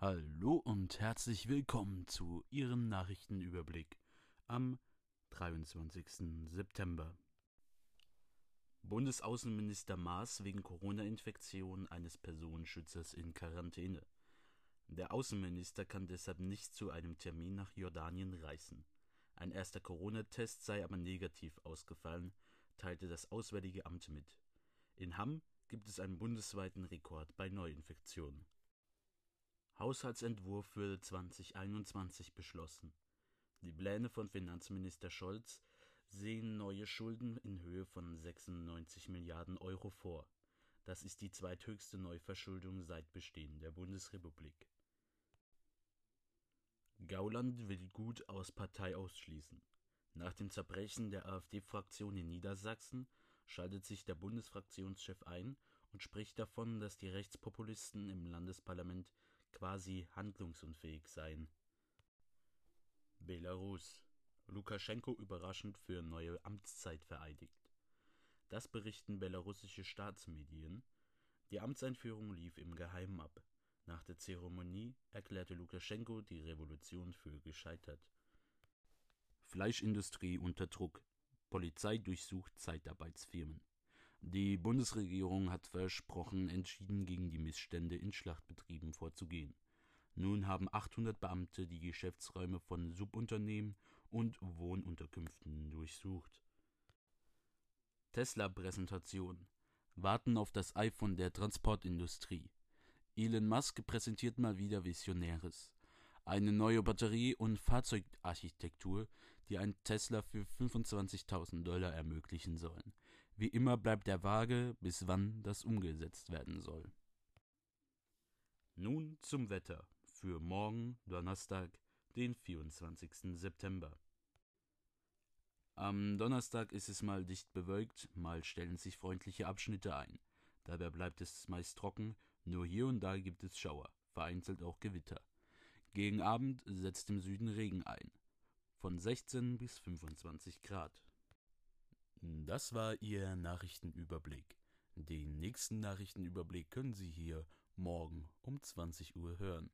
Hallo und herzlich willkommen zu Ihrem Nachrichtenüberblick am 23. September. Bundesaußenminister Maas wegen Corona-Infektion eines Personenschützers in Quarantäne. Der Außenminister kann deshalb nicht zu einem Termin nach Jordanien reisen. Ein erster Corona-Test sei aber negativ ausgefallen, teilte das Auswärtige Amt mit. In Hamm gibt es einen bundesweiten Rekord bei Neuinfektionen. Haushaltsentwurf für 2021 beschlossen. Die Pläne von Finanzminister Scholz sehen neue Schulden in Höhe von 96 Milliarden Euro vor. Das ist die zweithöchste Neuverschuldung seit Bestehen der Bundesrepublik. Gauland will Gut aus Partei ausschließen. Nach dem Zerbrechen der AfD-Fraktion in Niedersachsen schaltet sich der Bundesfraktionschef ein und spricht davon, dass die Rechtspopulisten im Landesparlament quasi handlungsunfähig seien. Belarus. Lukaschenko überraschend für neue Amtszeit vereidigt. Das berichten belarussische Staatsmedien. Die Amtseinführung lief im Geheimen ab. Nach der Zeremonie erklärte Lukaschenko die Revolution für gescheitert. Fleischindustrie unter Druck. Polizei durchsucht Zeitarbeitsfirmen. Die Bundesregierung hat versprochen, entschieden gegen die Missstände in Schlachtbetrieben vorzugehen. Nun haben 800 Beamte die Geschäftsräume von Subunternehmen und Wohnunterkünften durchsucht. Tesla-Präsentation. Warten auf das iPhone der Transportindustrie. Elon Musk präsentiert mal wieder Visionäres eine neue Batterie- und Fahrzeugarchitektur, die ein Tesla für 25.000 Dollar ermöglichen sollen. Wie immer bleibt der vage, bis wann das umgesetzt werden soll. Nun zum Wetter für morgen, Donnerstag, den 24. September. Am Donnerstag ist es mal dicht bewölkt, mal stellen sich freundliche Abschnitte ein. Dabei bleibt es meist trocken, nur hier und da gibt es Schauer, vereinzelt auch Gewitter. Gegen Abend setzt im Süden Regen ein. Von 16 bis 25 Grad. Das war Ihr Nachrichtenüberblick. Den nächsten Nachrichtenüberblick können Sie hier morgen um 20 Uhr hören.